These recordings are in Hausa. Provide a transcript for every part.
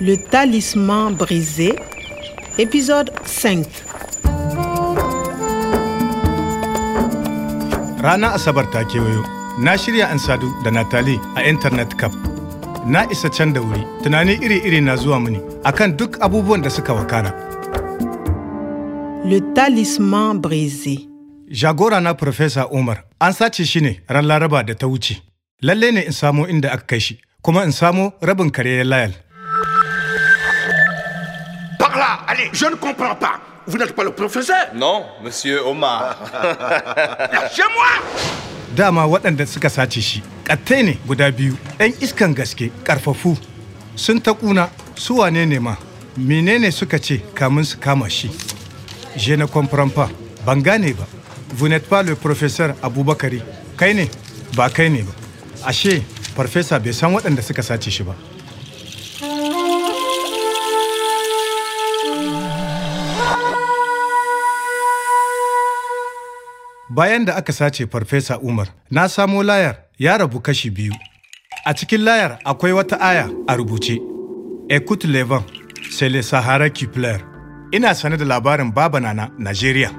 Le talisman brisé, épisode 5. Ranar Asabar ta kewayo, na shirya an sadu da Natali a Internet Cup. Na isa can da wuri, tunani iri-iri na zuwa mini akan duk abubuwan da suka wakana. Le talisman brisé. Jagora na Profesa Umar, an sace shi ne ran Laraba da ta wuce. Lalle ne in samo inda aka kai shi, kuma in samo rabin kare layal. Allez, je ne comprends pas. Vous n'êtes pas le professeur Non, monsieur Omar. Lâchez-moi Dama waɗanda suka sace shi, ƙattai ne guda biyu, ‘yan iskan gaske, ƙarfafu, sun ta ƙuna, su wane ne ma, menene suka ce kamun su kama shi? Je ne comprends pas, ban gane ba. Vous n'êtes pas le professeur Aboubakari, kai ne, ba kai ne ba. Ashe, farfesa bai san waɗanda suka sace shi ba. Bayan da aka sace Farfesa Umar, na samo layar ya rabu kashi biyu. A cikin layar akwai wata aya a rubuce. Écoute le vent, c'est le Sahara qui pleure. Ina sane da labarin Baba Nana, Najeriya.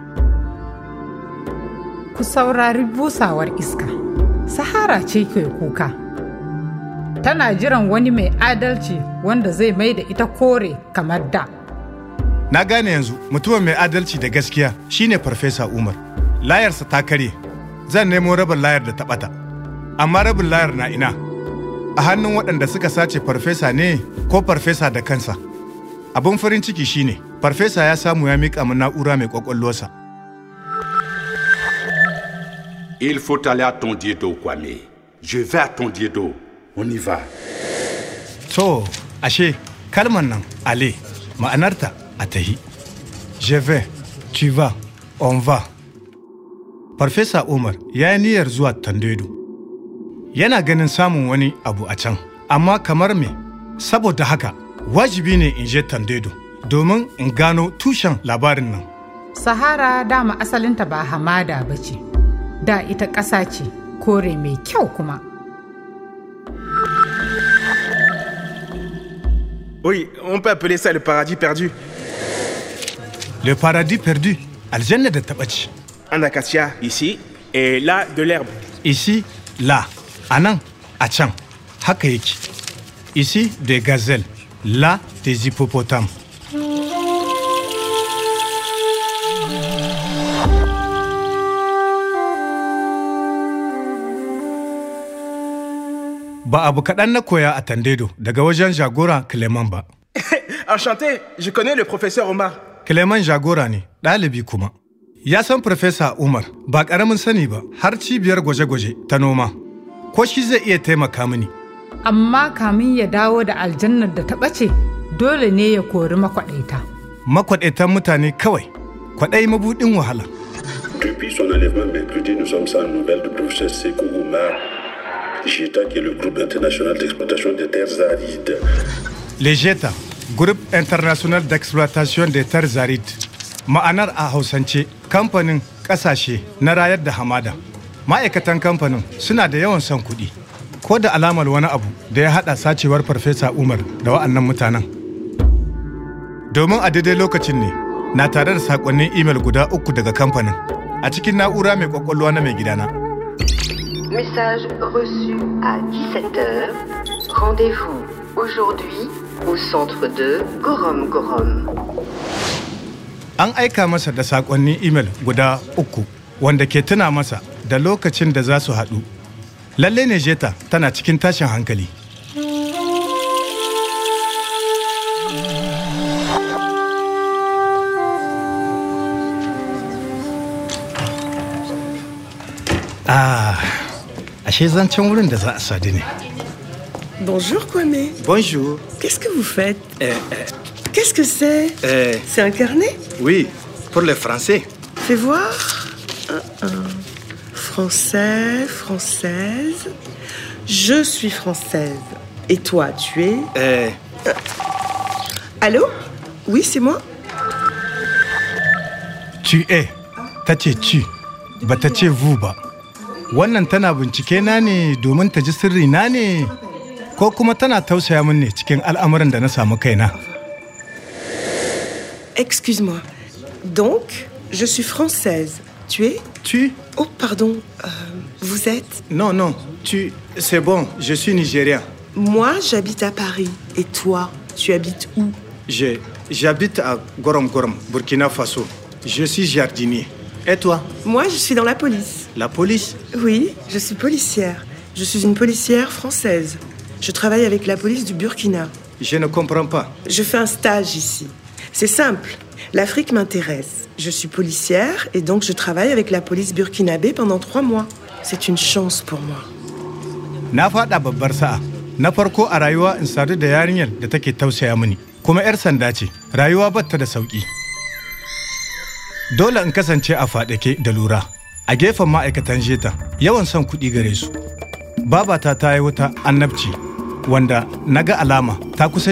Ku saurari busawar iska. Sahara ce ke kuka. Tana jiran wani mai adalci wanda zai mai da ita kore kamar da. Na gane yanzu mutumin mai adalci da gaskiya shine Farfesa Umar. Layarsa ta karye, zan nemo rabin layar da ta ɓata. Amma rabin layar na ina, a hannun waɗanda suka sace Farfesa ne ko Farfesa da kansa. Abin farin ciki shine, Farfesa ya samu ya miƙa min na'ura mai ƙwaƙwalwarsa. Il faut aller à ton Diedo, Kwame. Je vais à ton Diedo. On y va. To, ashe, kalmar nan, ale, ma'anarta a tahi. Je vais, tu vas, on va. Farfesa Umar ya yi niyyar zuwa Tandedo. Yana ganin samun wani abu a can, amma kamar me, saboda haka wajibi ne in je Tandedo domin in gano tushen labarin nan. Sahara dama asalinta ba hamada ba ce, da ita ƙasa ce, kore mai kyau kuma. Oui, on peut appeler ça le paradis perdu. Le paradis perdu, aljanna da taɓa ci. Un acacia ici et là de l'herbe. Ici, là, a nan, a can, haka yake. Ici, des gazelles, là, des hippopotames. Ba abu kaɗan na koya a Tandedo daga wajen jagora ba. Enchanté, je connais le professeur Omar. Clement jagora ne, ɗalibi kuma. Ya san Farfesa Umar ba ƙaramin sani ba har cibiyar gwaje-gwaje ta noma. Ko shi zai iya taimaka mini. Amma kamin ya dawo da aljannar da ta ɓace, dole ne ya kori makwaɗaita. Makwaɗaitan mutane kawai, kwaɗai mabuɗin wahala. Depuis son enlèvement mercredi, nous sommes sans nouvelles du professeur Sekou Oumar, JETA, qui est le groupe international d'exploitation des terres arides. Lejeta, Groupe International d'Exploitation des Terres Arides. Ma'anar a Hausance, kamfanin ƙasashe na rayar da hamada. Ma'aikatan kamfanin suna da yawan son kuɗi. Ko da alamar wani abu da ya haɗa sacewar Farfesa Umar da wa'annan mutanen. Domin a daidai lokacin ne, na tare da saƙonnin imel guda uku daga kamfanin a cikin na'ura mai ƙwaƙwalwa na mai gidana. Message reçu à 17h. Rendez-vous aujourd'hui au centre de Gorom Gorom. An aika masa da saƙonnin imel guda uku wanda ke tuna masa da lokacin da za su haɗu. Lalle ne Jeta tana cikin tashin hankali. Ah, ashe zancen wurin da za a sadu ne. Bonjour Kwame. Bonjour. Qu'est-ce que vous faites Euh, Qu'est-ce que c'est euh, C'est un carnet oui, pour les Français. Fais voir. Un, un. Français, française. Je suis française. Et toi, tu es Euh, Allô Oui, c'est moi. Tu es, ta ce ci, ba ta ce vu ba. Wannan tana bincike na ne domin ta ji sirri na ne ko kuma tana tausaya min ne cikin al'amuran da na samu kaina. Excuse-moi. Donc, je suis française. Tu es? Tu? Oh, pardon. euh, vous êtes? Non, non, tu... C'est bon, je suis nigérien. Moi, j'habite à Paris. Et toi, tu habites où? Je- J'habite à Gorom Gorom, Burkina Faso. Je suis jardinier. Et toi? Moi, je suis dans la police. La police? Oui, je suis policière. Je suis une policière française. Je travaille avec la police du Burkina. Je ne comprends pas. Je fais un stage ici. C'est simple. L'Afrique m'intéresse. Je suis policière et donc je travaille avec la police burkinabé pendant trois mois. C'est une chance pour moi. Na faɗa babbar sa'a. Na farko a rayuwa in sadu da yarinyar da take tausaya mini. Kuma 'yar sanda ce, rayuwa batta da sauƙi. Dole in kasance a faɗake da lura. A gefen ma'aikatan jeta, yawan son kuɗi gare. Babata ta yi wata annabci, wanda na ga alama ta kusa.